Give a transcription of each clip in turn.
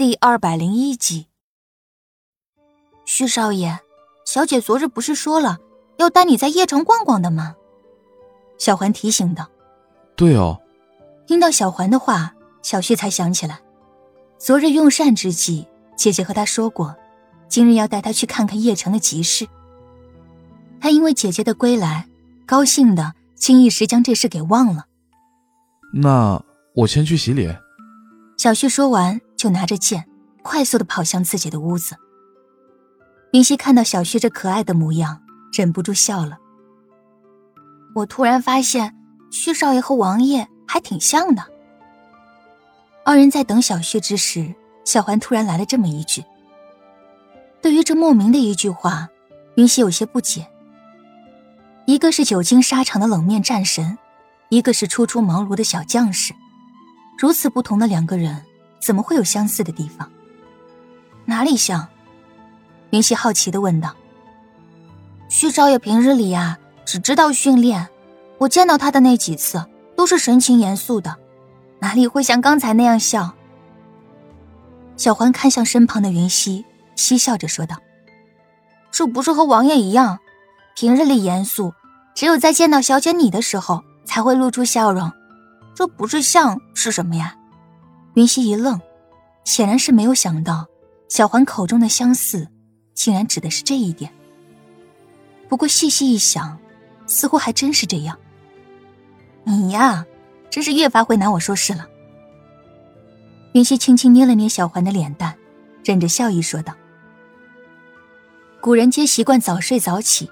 第二百零一集。徐少爷，小姐昨日不是说了要带你在邺城逛逛的吗？小环提醒道。对哦。听到小环的话，小旭才想起来，昨日用膳之际，姐姐和他说过，今日要带他去看看邺城的集市。他因为姐姐的归来，高兴的竟一时将这事给忘了。那我先去洗脸。小旭说完，就拿着剑，快速的跑向自己的屋子。云溪看到小旭这可爱的模样，忍不住笑了。我突然发现，旭少爷和王爷还挺像的。二人在等小旭之时，小环突然来了这么一句。对于这莫名的一句话，云溪有些不解。一个是久经沙场的冷面战神，一个是初出茅庐的小将士。如此不同的两个人，怎么会有相似的地方？哪里像？云溪好奇的问道。徐少爷平日里呀，只知道训练，我见到他的那几次，都是神情严肃的，哪里会像刚才那样笑？小环看向身旁的云溪，嬉笑着说道：“这不是和王爷一样，平日里严肃，只有在见到小姐你的时候，才会露出笑容。”这不是像是什么呀？云溪一愣，显然是没有想到小环口中的相似，竟然指的是这一点。不过细细一想，似乎还真是这样。你呀，真是越发会拿我说事了。云溪轻轻捏了捏小环的脸蛋，忍着笑意说道：“古人皆习惯早睡早起，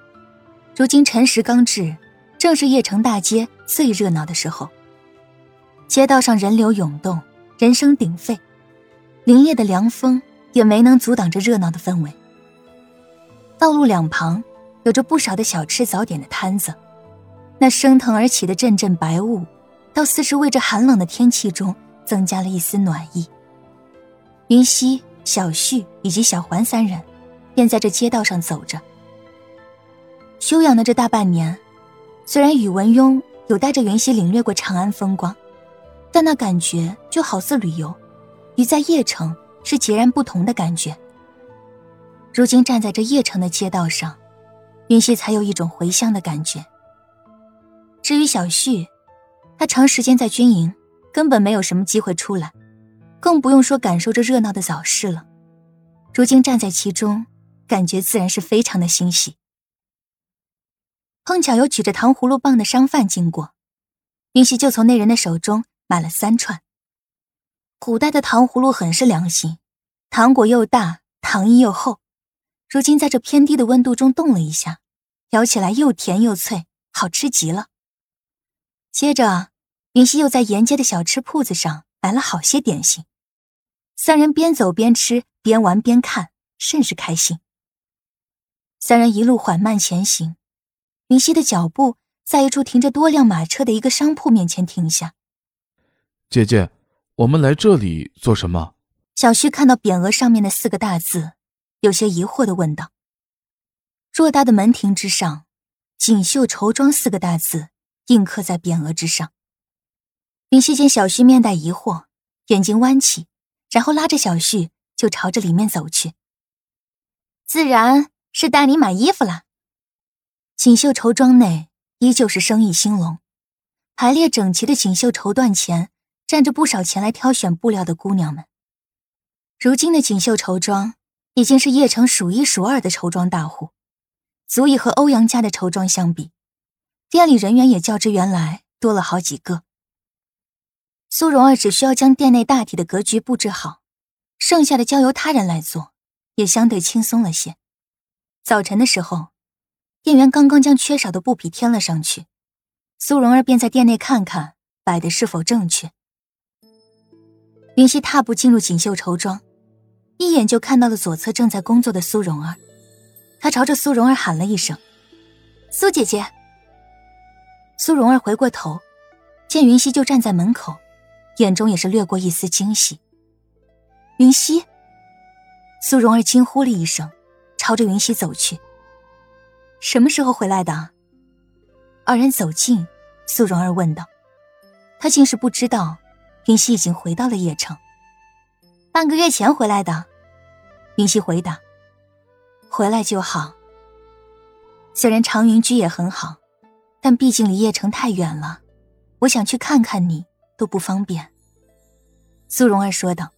如今辰时刚至，正是邺城大街最热闹的时候。”街道上人流涌动，人声鼎沸，凛冽的凉风也没能阻挡这热闹的氛围。道路两旁有着不少的小吃早点的摊子，那升腾而起的阵阵白雾，倒似是为这寒冷的天气中增加了一丝暖意。云溪、小旭以及小环三人便在这街道上走着。休养的这大半年，虽然宇文邕有带着云溪领略过长安风光。但那感觉就好似旅游，与在邺城是截然不同的感觉。如今站在这邺城的街道上，云溪才有一种回乡的感觉。至于小旭，他长时间在军营，根本没有什么机会出来，更不用说感受这热闹的早市了。如今站在其中，感觉自然是非常的欣喜。碰巧有举着糖葫芦棒的商贩经过，云溪就从那人的手中。买了三串。古代的糖葫芦很是良心，糖果又大，糖衣又厚。如今在这偏低的温度中冻了一下，咬起来又甜又脆，好吃极了。接着，云溪又在沿街的小吃铺子上买了好些点心。三人边走边吃，边玩边看，甚是开心。三人一路缓慢前行，云溪的脚步在一处停着多辆马车的一个商铺面前停下。姐姐，我们来这里做什么？小旭看到匾额上面的四个大字，有些疑惑的问道。偌大的门庭之上，“锦绣绸庄”四个大字印刻在匾额之上。云溪见小旭面带疑惑，眼睛弯起，然后拉着小旭就朝着里面走去。自然是带你买衣服了。锦绣绸庄内依旧是生意兴隆，排列整齐的锦绣绸缎前。站着不少前来挑选布料的姑娘们。如今的锦绣绸庄已经是邺城数一数二的绸庄大户，足以和欧阳家的绸庄相比。店里人员也较之原来多了好几个。苏蓉儿只需要将店内大体的格局布置好，剩下的交由他人来做，也相对轻松了些。早晨的时候，店员刚刚将缺少的布匹添了上去，苏蓉儿便在店内看看摆的是否正确。云溪踏步进入锦绣绸庄，一眼就看到了左侧正在工作的苏蓉儿。他朝着苏蓉儿喊了一声：“苏姐姐。”苏蓉儿回过头，见云溪就站在门口，眼中也是掠过一丝惊喜。云溪，苏蓉儿惊呼了一声，朝着云溪走去。什么时候回来的？二人走近，苏蓉儿问道。他竟是不知道。云溪已经回到了邺城，半个月前回来的。云溪回答：“回来就好。虽然长云居也很好，但毕竟离邺城太远了，我想去看看你都不方便。”苏蓉儿说道。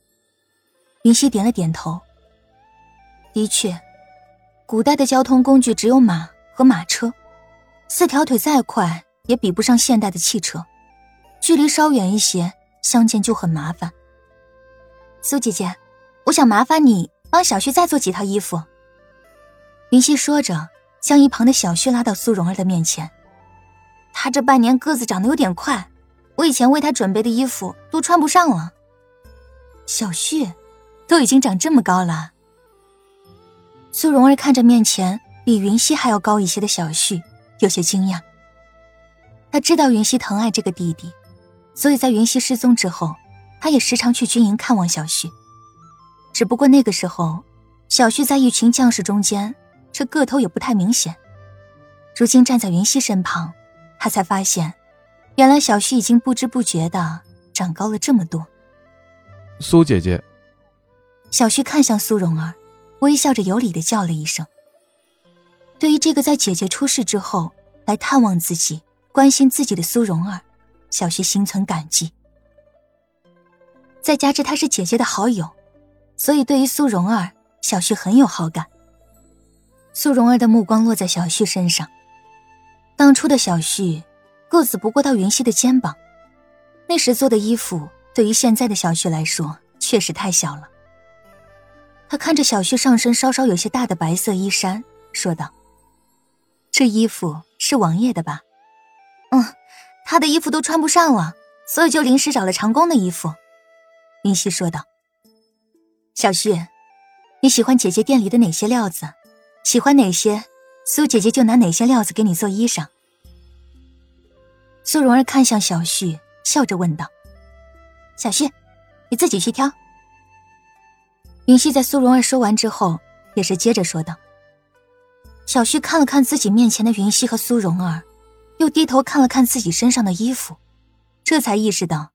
云溪点了点头。的确，古代的交通工具只有马和马车，四条腿再快也比不上现代的汽车，距离稍远一些，相见就很麻烦。苏姐姐，我想麻烦你。帮小旭再做几套衣服。云溪说着，将一旁的小旭拉到苏蓉儿的面前。他这半年个子长得有点快，我以前为他准备的衣服都穿不上了。小旭，都已经长这么高了。苏蓉儿看着面前比云溪还要高一些的小旭，有些惊讶。他知道云溪疼爱这个弟弟，所以在云溪失踪之后，他也时常去军营看望小旭。只不过那个时候，小旭在一群将士中间，这个头也不太明显。如今站在云溪身旁，他才发现，原来小旭已经不知不觉的长高了这么多。苏姐姐，小旭看向苏蓉儿，微笑着有礼的叫了一声。对于这个在姐姐出事之后来探望自己、关心自己的苏蓉儿，小旭心存感激。再加之她是姐姐的好友。所以，对于苏蓉儿，小旭很有好感。苏蓉儿的目光落在小旭身上。当初的小旭，个子不过到云溪的肩膀，那时做的衣服，对于现在的小旭来说，确实太小了。他看着小旭上身稍稍有些大的白色衣衫，说道：“这衣服是王爷的吧？”“嗯，他的衣服都穿不上了，所以就临时找了长工的衣服。”云溪说道。小旭，你喜欢姐姐店里的哪些料子？喜欢哪些，苏姐姐就拿哪些料子给你做衣裳。苏蓉儿看向小旭，笑着问道：“小旭，你自己去挑。”云溪在苏蓉儿说完之后，也是接着说道。小旭看了看自己面前的云溪和苏蓉儿，又低头看了看自己身上的衣服，这才意识到，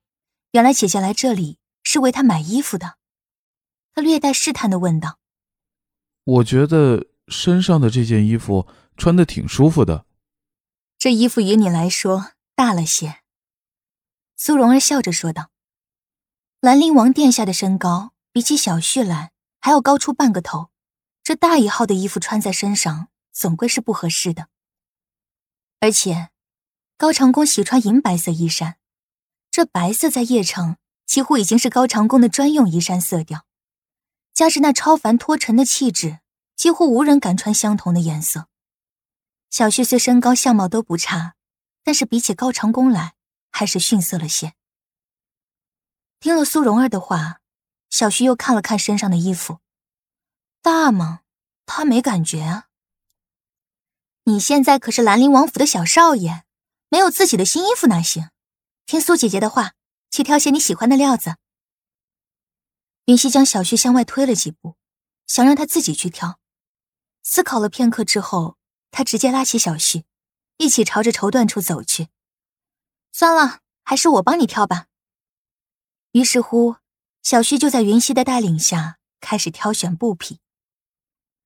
原来姐姐来这里是为他买衣服的。他略带试探的问道：“我觉得身上的这件衣服穿的挺舒服的。这衣服与你来说大了些。”苏蓉儿笑着说道：“兰陵王殿下的身高比起小旭来还要高出半个头，这大一号的衣服穿在身上总归是不合适的。而且，高长恭喜穿银白色衣衫，这白色在邺城几乎已经是高长恭的专用衣衫色调。”加之那超凡脱尘的气质，几乎无人敢穿相同的颜色。小旭虽身高相貌都不差，但是比起高长恭来，还是逊色了些。听了苏蓉儿的话，小旭又看了看身上的衣服，大吗？他没感觉啊。你现在可是兰陵王府的小少爷，没有自己的新衣服哪行？听苏姐姐的话，去挑些你喜欢的料子。云溪将小旭向外推了几步，想让他自己去挑。思考了片刻之后，他直接拉起小旭，一起朝着绸缎处走去。算了，还是我帮你挑吧。于是乎，小旭就在云溪的带领下开始挑选布匹。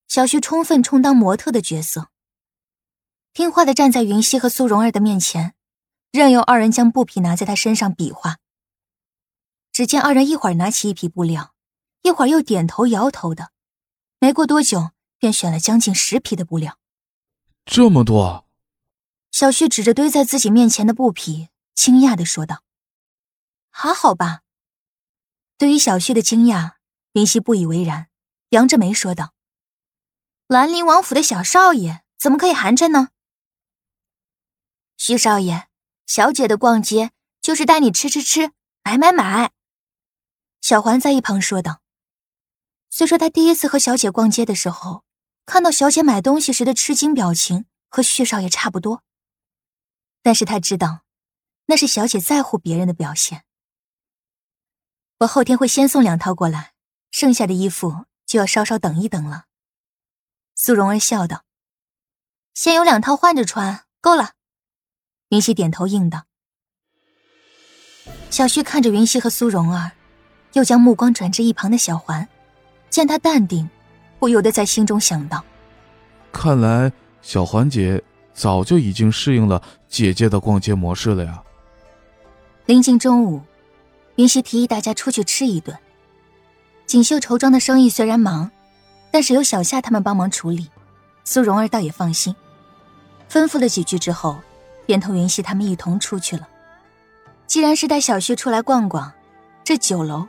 小旭充分充当模特的角色，听话的站在云溪和苏蓉儿的面前，任由二人将布匹拿在他身上比划。只见二人一会儿拿起一匹布料，一会儿又点头摇头的，没过多久便选了将近十匹的布料。这么多！小旭指着堆在自己面前的布匹，惊讶的说道：“还好吧？”对于小旭的惊讶，云溪不以为然，扬着眉说道：“兰陵王府的小少爷怎么可以寒碜呢？”徐少爷，小姐的逛街就是带你吃吃吃，买买买。小环在一旁说道：“虽说他第一次和小姐逛街的时候，看到小姐买东西时的吃惊表情和旭少爷差不多，但是他知道，那是小姐在乎别人的表现。我后天会先送两套过来，剩下的衣服就要稍稍等一等了。”苏蓉儿笑道：“先有两套换着穿，够了。”云溪点头应道。小旭看着云溪和苏蓉儿。又将目光转至一旁的小环，见他淡定，不由得在心中想到：看来小环姐早就已经适应了姐姐的逛街模式了呀。临近中午，云溪提议大家出去吃一顿。锦绣绸庄的生意虽然忙，但是有小夏他们帮忙处理，苏蓉儿倒也放心。吩咐了几句之后，便同云溪他们一同出去了。既然是带小旭出来逛逛，这酒楼，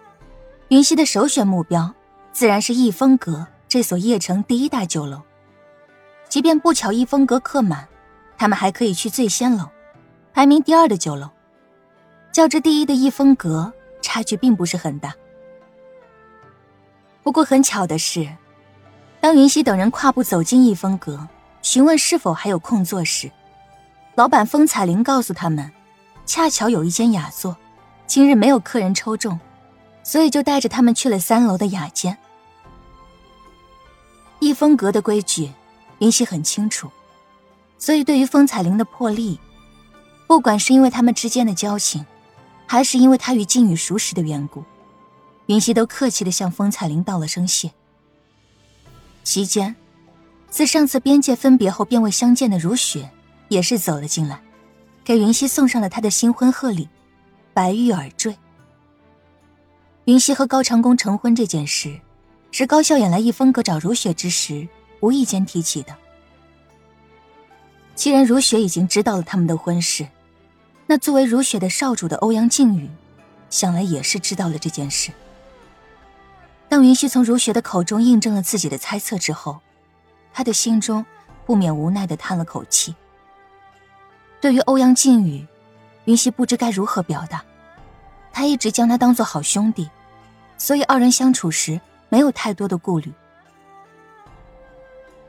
云溪的首选目标自然是逸风阁这所邺城第一大酒楼。即便不巧逸风阁客满，他们还可以去醉仙楼，排名第二的酒楼。较之第一的逸风阁，差距并不是很大。不过很巧的是，当云溪等人跨步走进逸风阁，询问是否还有空座时，老板风彩玲告诉他们，恰巧有一间雅座，今日没有客人抽中，所以就带着他们去了三楼的雅间。逸风阁的规矩，云溪很清楚，所以对于风彩玲的破例，不管是因为他们之间的交情。还是因为他与靖宇熟识的缘故，云溪都客气的向风彩玲道了声谢。席间，自上次边界分别后便未相见的如雪也是走了进来，给云溪送上了他的新婚贺礼——白玉耳坠。云溪和高长恭成婚这件事，是高笑眼来逸风阁找如雪之时无意间提起的。既然如雪已经知道了他们的婚事。那作为如雪的少主的欧阳靖宇，想来也是知道了这件事。当云溪从如雪的口中印证了自己的猜测之后，他的心中不免无奈的叹了口气。对于欧阳靖宇，云溪不知该如何表达。他一直将他当做好兄弟，所以二人相处时没有太多的顾虑。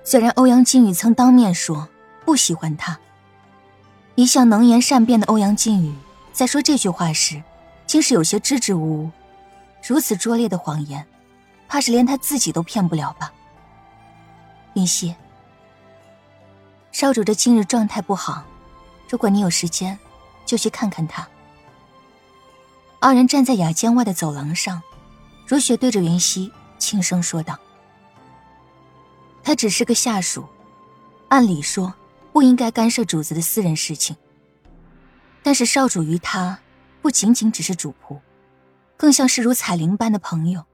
虽然欧阳靖宇曾当面说不喜欢他。一向能言善辩的欧阳靖宇，在说这句话时，竟是有些支支吾吾。如此拙劣的谎言，怕是连他自己都骗不了吧？云溪，少主这今日状态不好，如果你有时间，就去看看他。二人站在雅间外的走廊上，如雪对着云溪轻声说道：“他只是个下属，按理说。”不应该干涉主子的私人事情。但是少主于他，不仅仅只是主仆，更像是如彩铃般的朋友。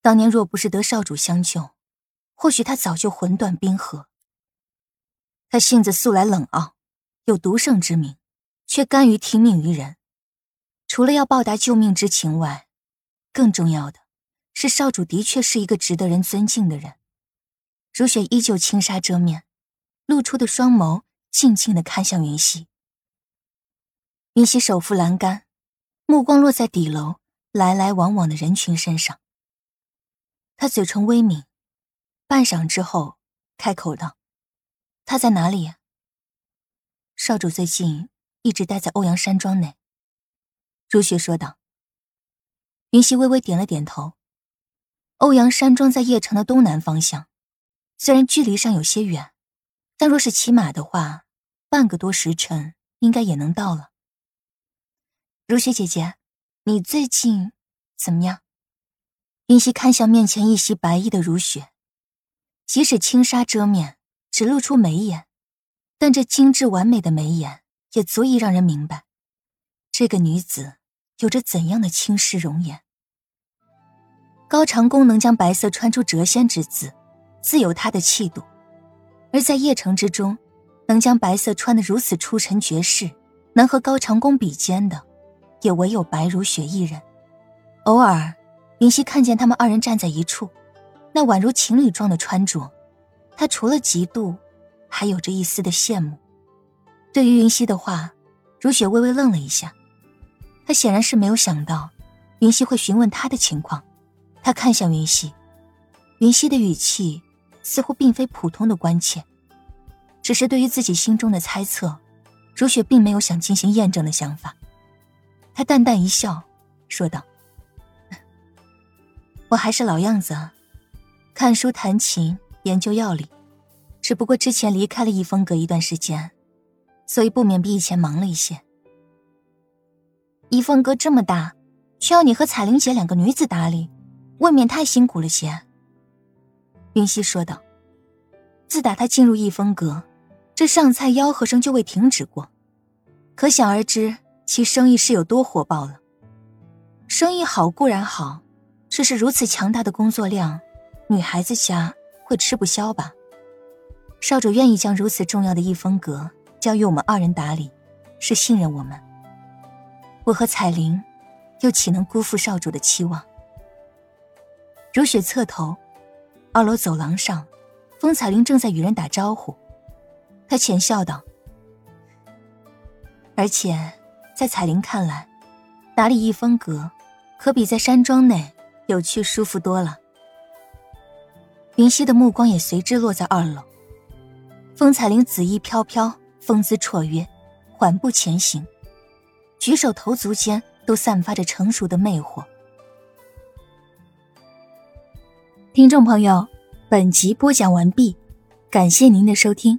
当年若不是得少主相救，或许他早就魂断冰河。他性子素来冷傲，有独圣之名，却甘于听命于人。除了要报答救命之情外，更重要的是少主的确是一个值得人尊敬的人。如雪依旧轻纱遮面。露出的双眸静静的看向云溪。云溪手扶栏杆，目光落在底楼来来往往的人群身上。他嘴唇微抿，半晌之后开口道：“他在哪里？”少主最近一直待在欧阳山庄内。如雪说道。云溪微微点了点头。欧阳山庄在邺城的东南方向，虽然距离上有些远。但若是骑马的话，半个多时辰应该也能到了。如雪姐姐，你最近怎么样？云溪看向面前一袭白衣的如雪，即使轻纱遮面，只露出眉眼，但这精致完美的眉眼也足以让人明白，这个女子有着怎样的倾世容颜。高长恭能将白色穿出谪仙之姿，自有她的气度。而在邺城之中，能将白色穿得如此出尘绝世，能和高长恭比肩的，也唯有白如雪一人。偶尔，云溪看见他们二人站在一处，那宛如情侣状的穿着，他除了嫉妒，还有着一丝的羡慕。对于云溪的话，如雪微微愣了一下，她显然是没有想到，云溪会询问她的情况。她看向云溪，云溪的语气。似乎并非普通的关切，只是对于自己心中的猜测，如雪并没有想进行验证的想法。她淡淡一笑，说道：“我还是老样子啊，看书、弹琴、研究药理，只不过之前离开了逸风阁一段时间，所以不免比以前忙了一些。逸风阁这么大，需要你和彩玲姐两个女子打理，未免太辛苦了些。”云溪说道。自打他进入逸风阁，这上菜吆喝声就未停止过，可想而知其生意是有多火爆了。生意好固然好，只是如此强大的工作量，女孩子家会吃不消吧？少主愿意将如此重要的逸风阁交由我们二人打理，是信任我们。我和彩玲，又岂能辜负少主的期望？如雪侧头，二楼走廊上。风彩玲正在与人打招呼，她浅笑道：“而且，在彩玲看来，打理逸风阁，可比在山庄内有趣舒服多了。”云溪的目光也随之落在二楼。风采玲紫衣飘飘，风姿绰约，缓步前行，举手投足间都散发着成熟的魅惑。听众朋友。本集播讲完毕，感谢您的收听。